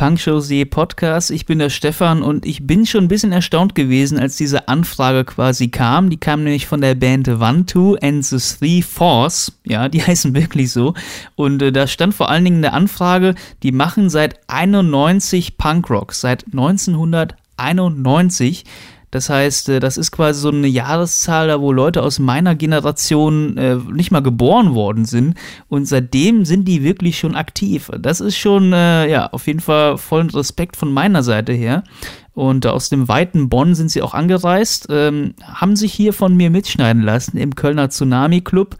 Punkshow.de Podcast. Ich bin der Stefan und ich bin schon ein bisschen erstaunt gewesen, als diese Anfrage quasi kam. Die kam nämlich von der Band One Two and the Three Fours. Ja, die heißen wirklich so. Und äh, da stand vor allen Dingen in der Anfrage, die machen seit 91 Punkrock, seit 1991. Das heißt, äh, das ist quasi so eine Jahreszahl, da wo Leute aus meiner Generation äh, nicht mal geboren worden sind. Und seitdem sind die wirklich schon aktiv. Das ist schon, äh, ja, auf jeden Fall vollen Respekt von meiner Seite her. Und aus dem weiten Bonn sind sie auch angereist, ähm, haben sich hier von mir mitschneiden lassen im Kölner Tsunami Club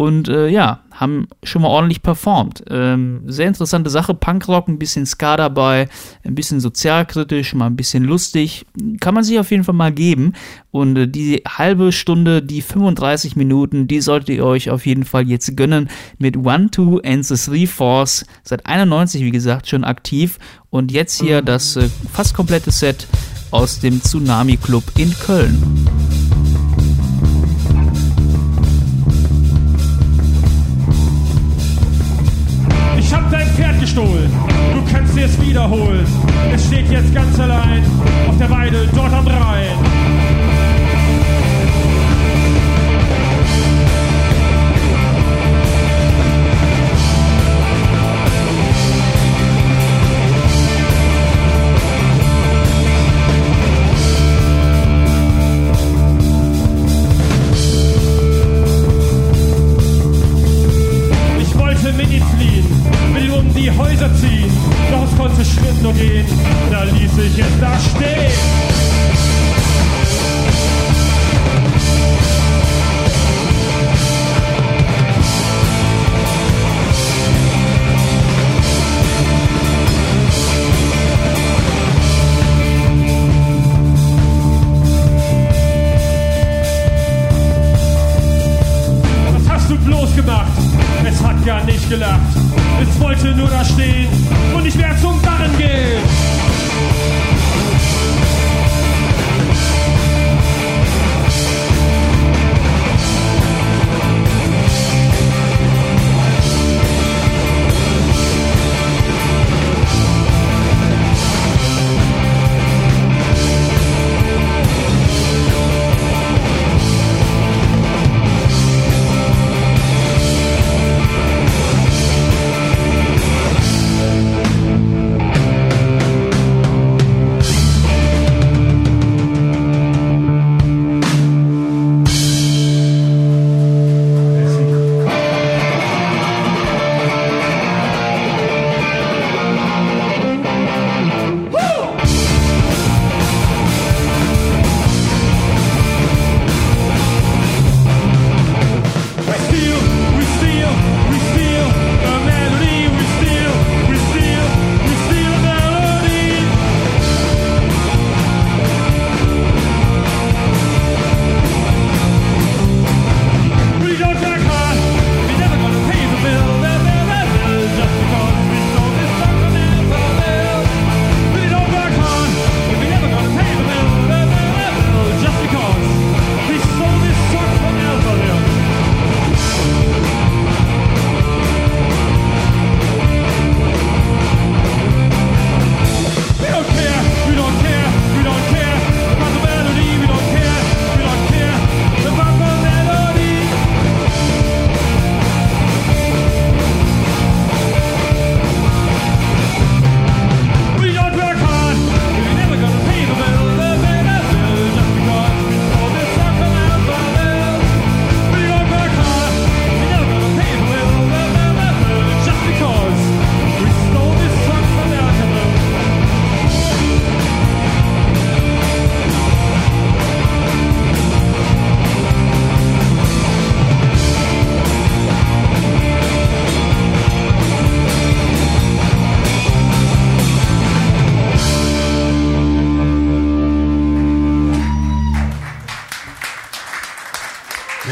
und äh, ja, haben schon mal ordentlich performt. Ähm, sehr interessante Sache, Punkrock, ein bisschen Ska dabei, ein bisschen sozialkritisch, mal ein bisschen lustig. Kann man sich auf jeden Fall mal geben. Und äh, die halbe Stunde, die 35 Minuten, die solltet ihr euch auf jeden Fall jetzt gönnen mit One, Two and the Three Force. Seit 91, wie gesagt, schon aktiv. Und jetzt hier das äh, fast komplette Set aus dem Tsunami Club in Köln. Kannst es wiederholen. Es steht jetzt ganz allein auf der Weide dort am Rhein.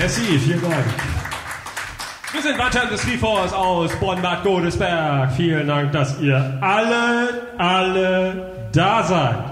Merci, vielen Dank. Wir sind weiter des Force aus Bonn-Bad Godesberg. Vielen Dank, dass ihr alle, alle da seid.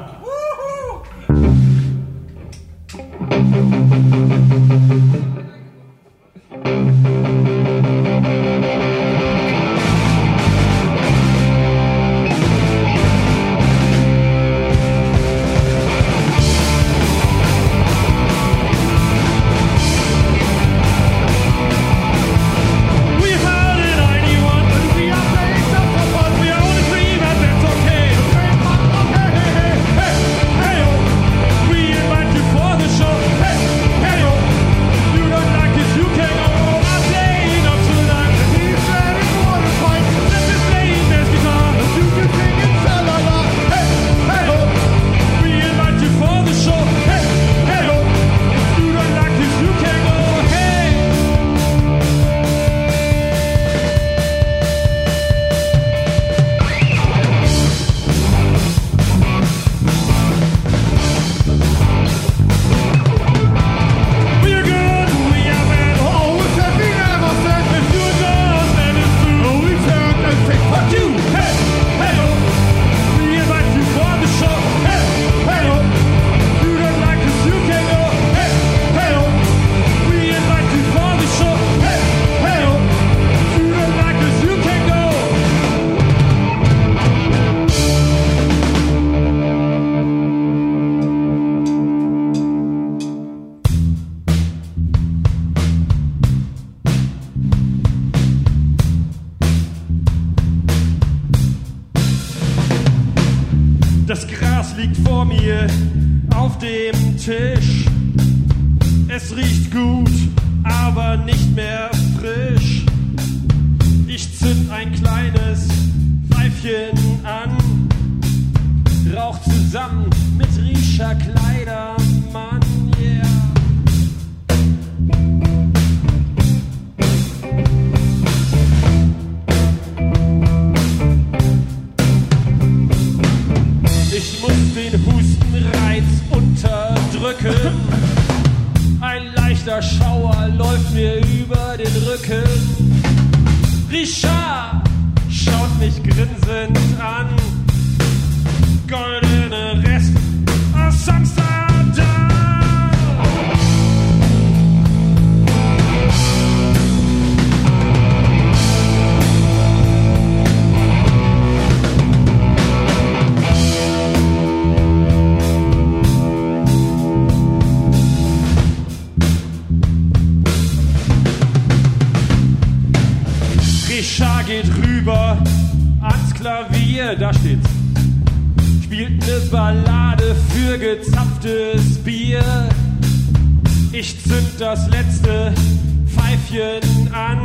Händchen an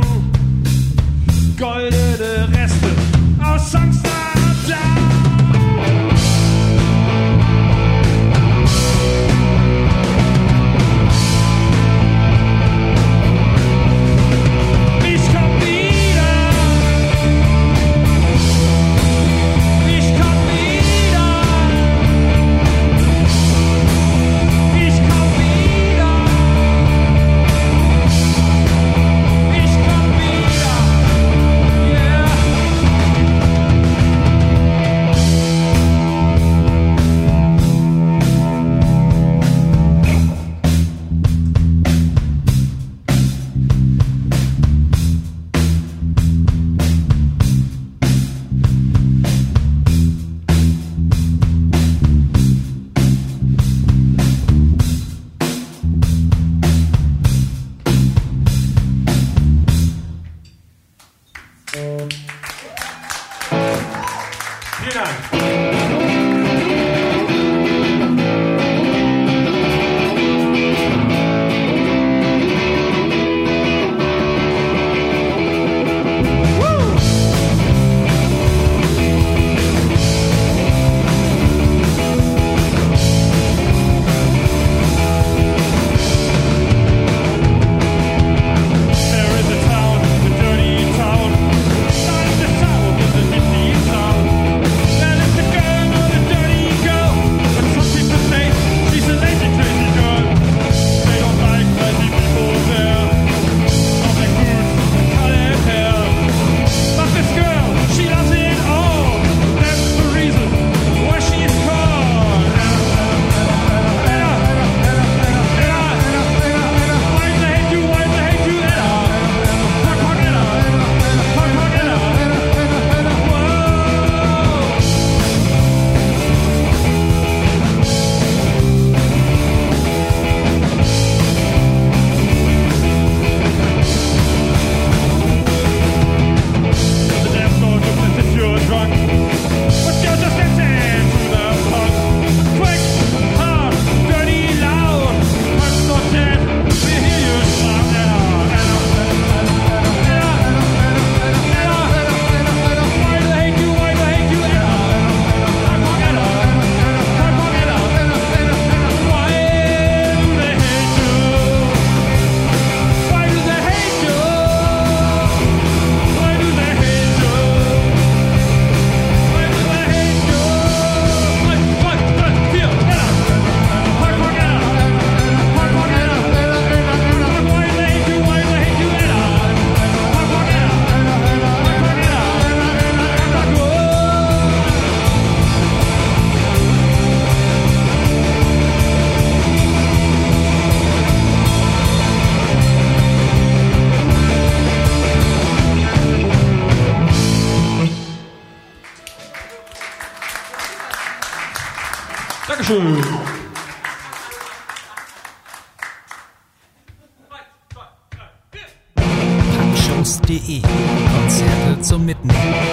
goldene Reste aus Samstag. Dankeschön. Punkshows.de Konzerte zum Mitnehmen.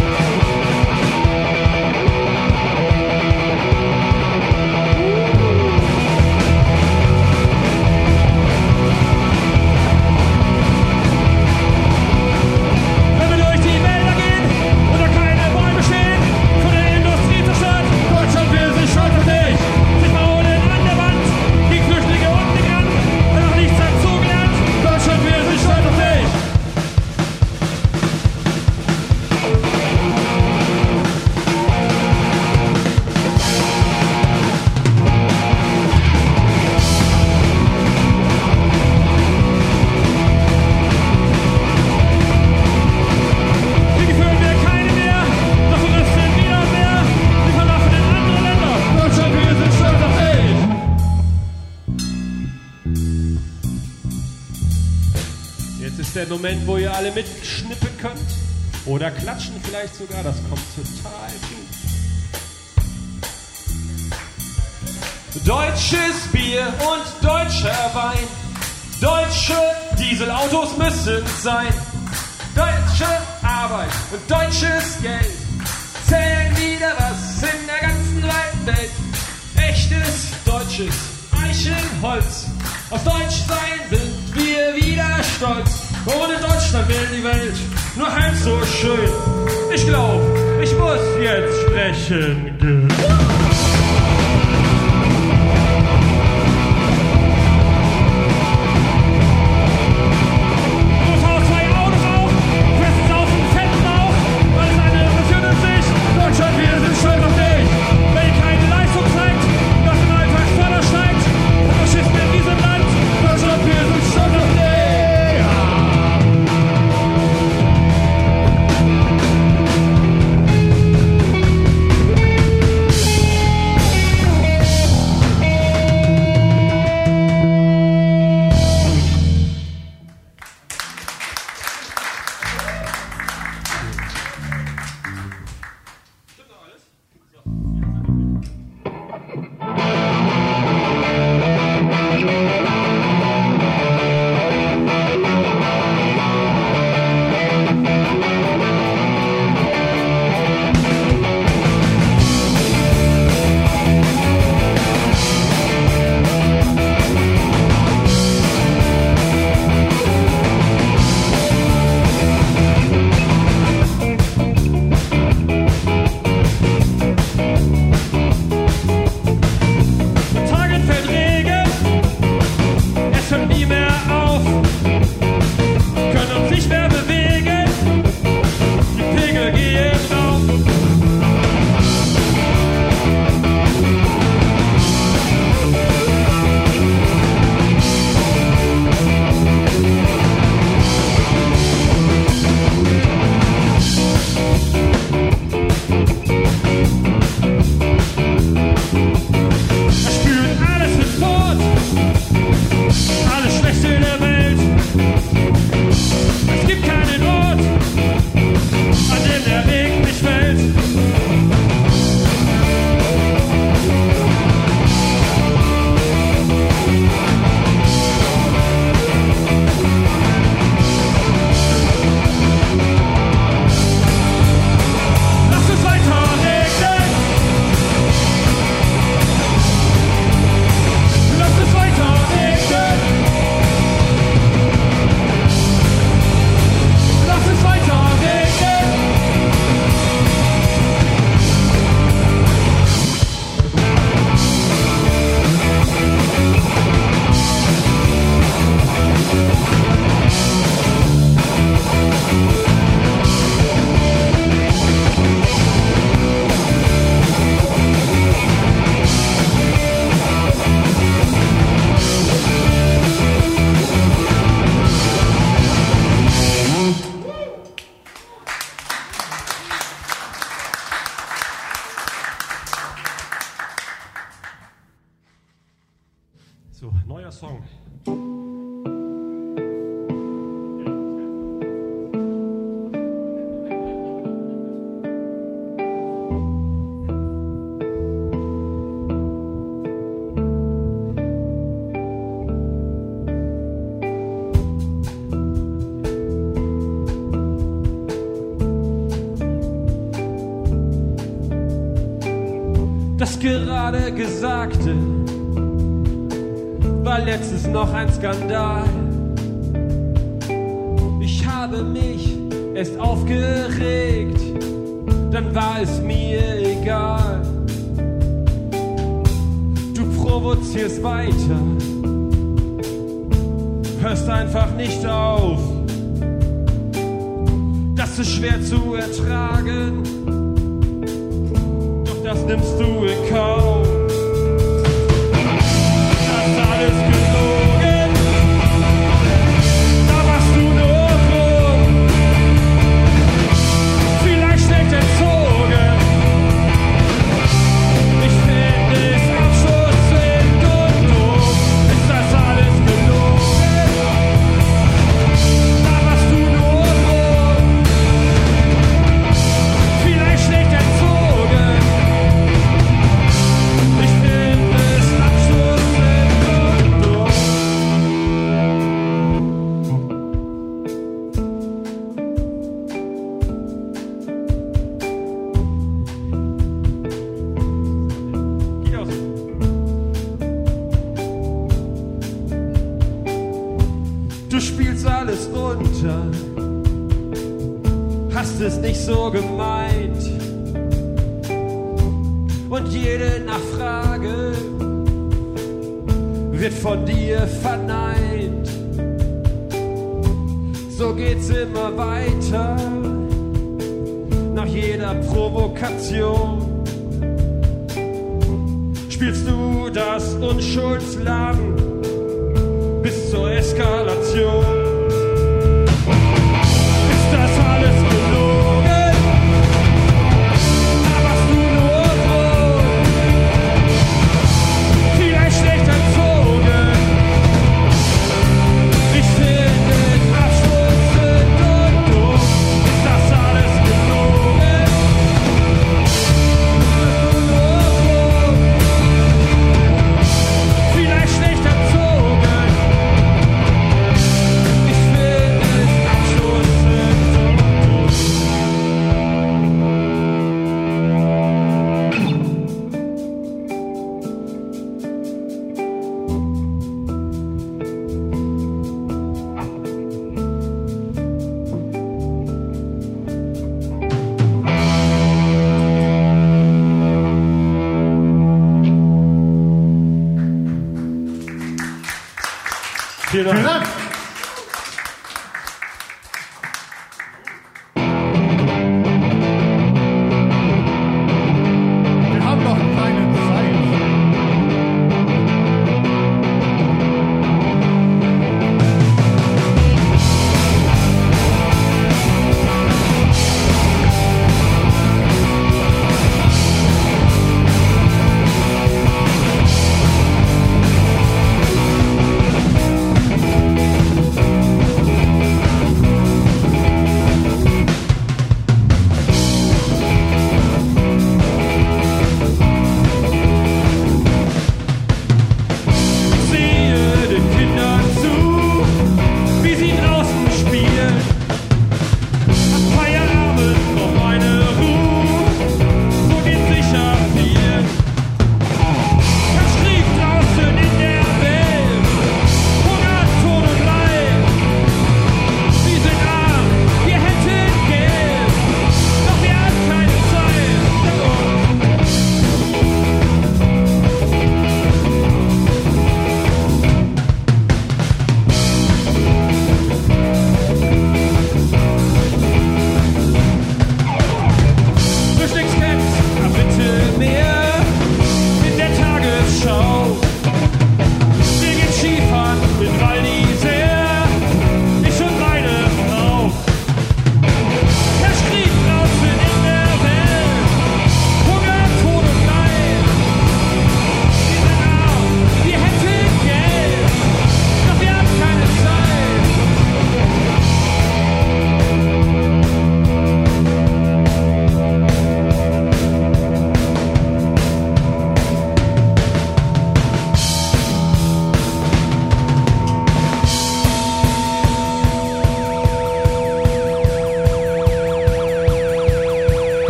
Moment, wo ihr alle mitschnippen könnt. Oder klatschen vielleicht sogar, das kommt total gut. Deutsches Bier und deutscher Wein. Deutsche Dieselautos müssen sein. Deutsche Arbeit und deutsches Geld zählen wieder was in der ganzen weiten Welt. Echtes deutsches Eichenholz. Auf Deutsch sein sind wir wieder stolz. Ohne Deutschland wäre die Welt nur halb so schön. Ich glaub, ich muss jetzt sprechen noch ein Skandal. Ich habe mich erst aufgeregt, dann war es mir egal. Du provozierst weiter, hörst einfach nicht auf. Das ist schwer zu ertragen, doch das nimmst du in Kauf. Nachfrage wird von dir verneint. So geht's immer weiter, nach jeder Provokation. Spielst du das Unschuldslamm bis zur Eskalation? Vielen Dank. Vielen Dank.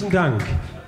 Verbindlichen Dank.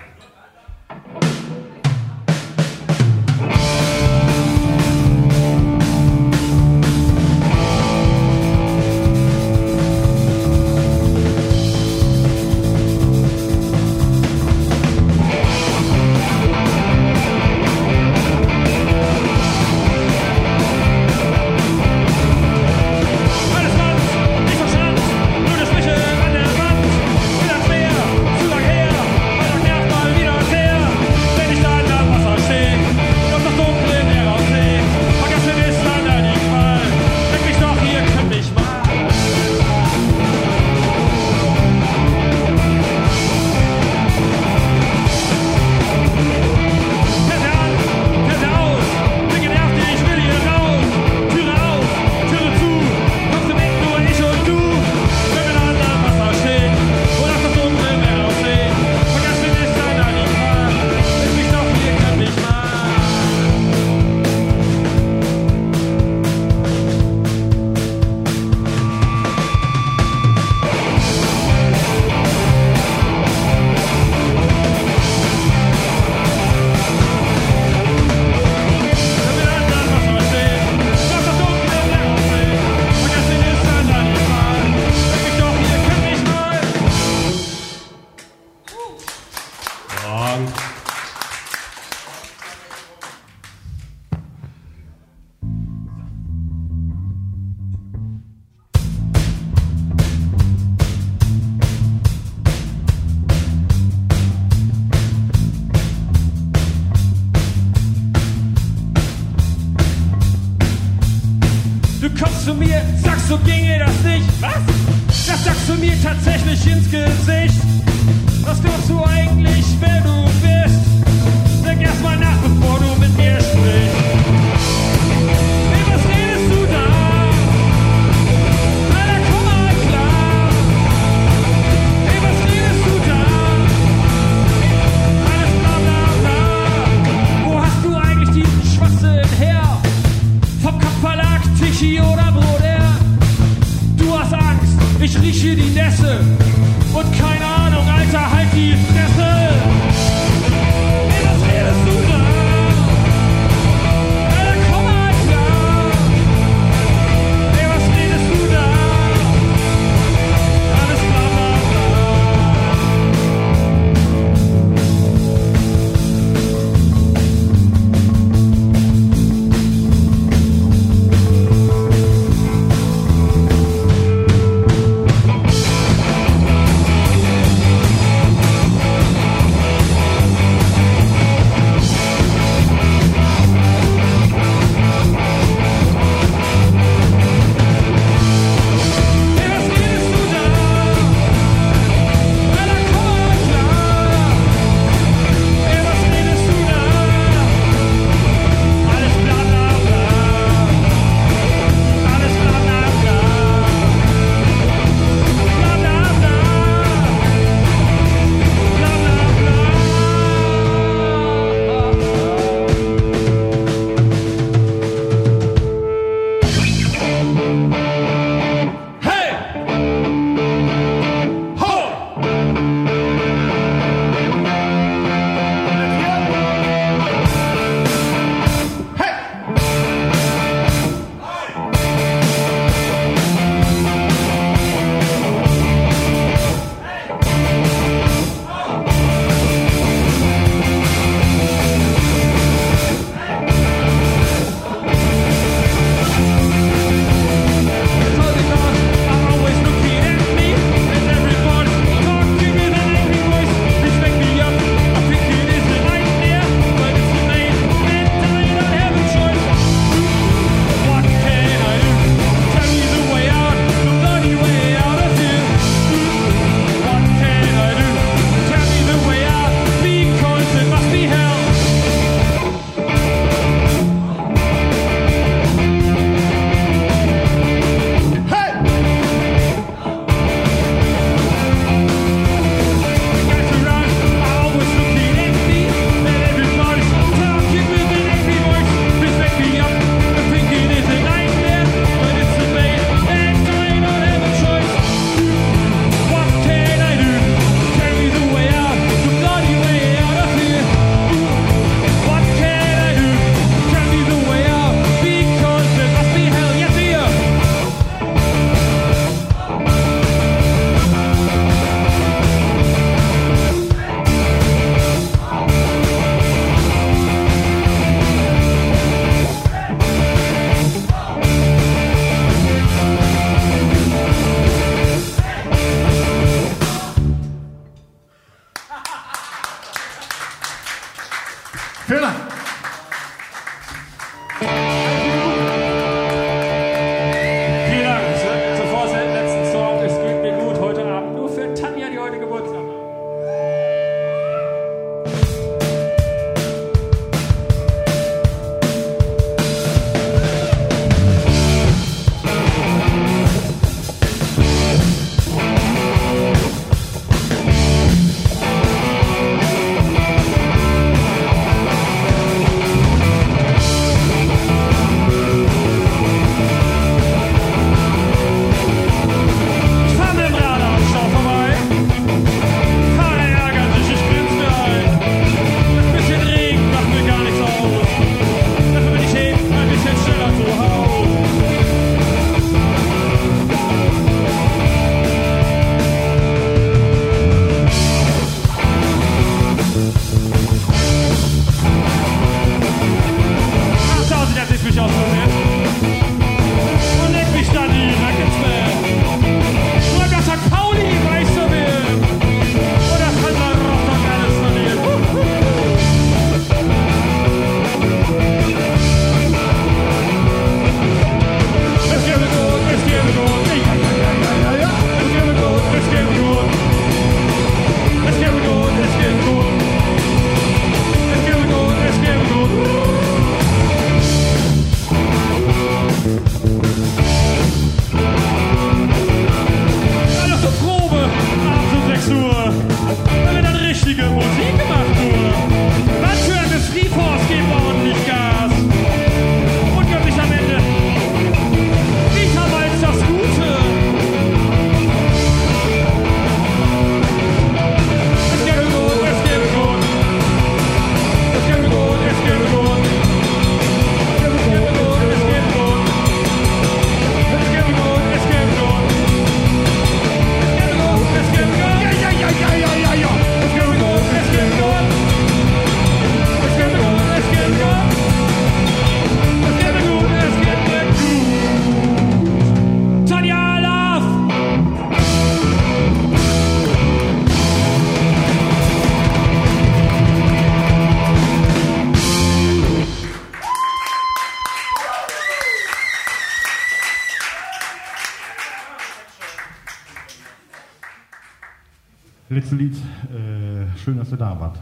nächste Lied, äh, schön, dass ihr da wart.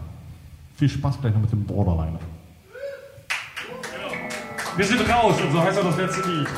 Viel Spaß gleich noch mit dem Borderline. Wir sind raus und so heißt auch das letzte Lied.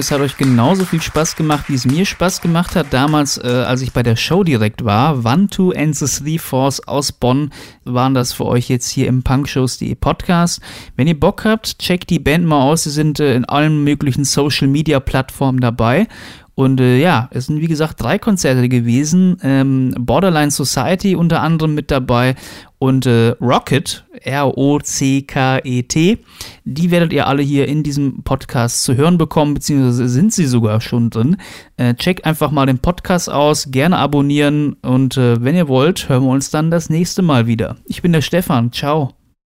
Es hat euch genauso viel Spaß gemacht, wie es mir Spaß gemacht hat. Damals, äh, als ich bei der Show direkt war, One, Two and the Three Force aus Bonn, waren das für euch jetzt hier im Punkshows.de Podcast. Wenn ihr Bock habt, checkt die Band mal aus. Sie sind äh, in allen möglichen Social Media Plattformen dabei. Und äh, ja, es sind wie gesagt drei Konzerte gewesen. Ähm, Borderline Society unter anderem mit dabei und äh, Rocket, R-O-C-K-E-T. Die werdet ihr alle hier in diesem Podcast zu hören bekommen, beziehungsweise sind sie sogar schon drin. Äh, checkt einfach mal den Podcast aus, gerne abonnieren und äh, wenn ihr wollt, hören wir uns dann das nächste Mal wieder. Ich bin der Stefan, ciao.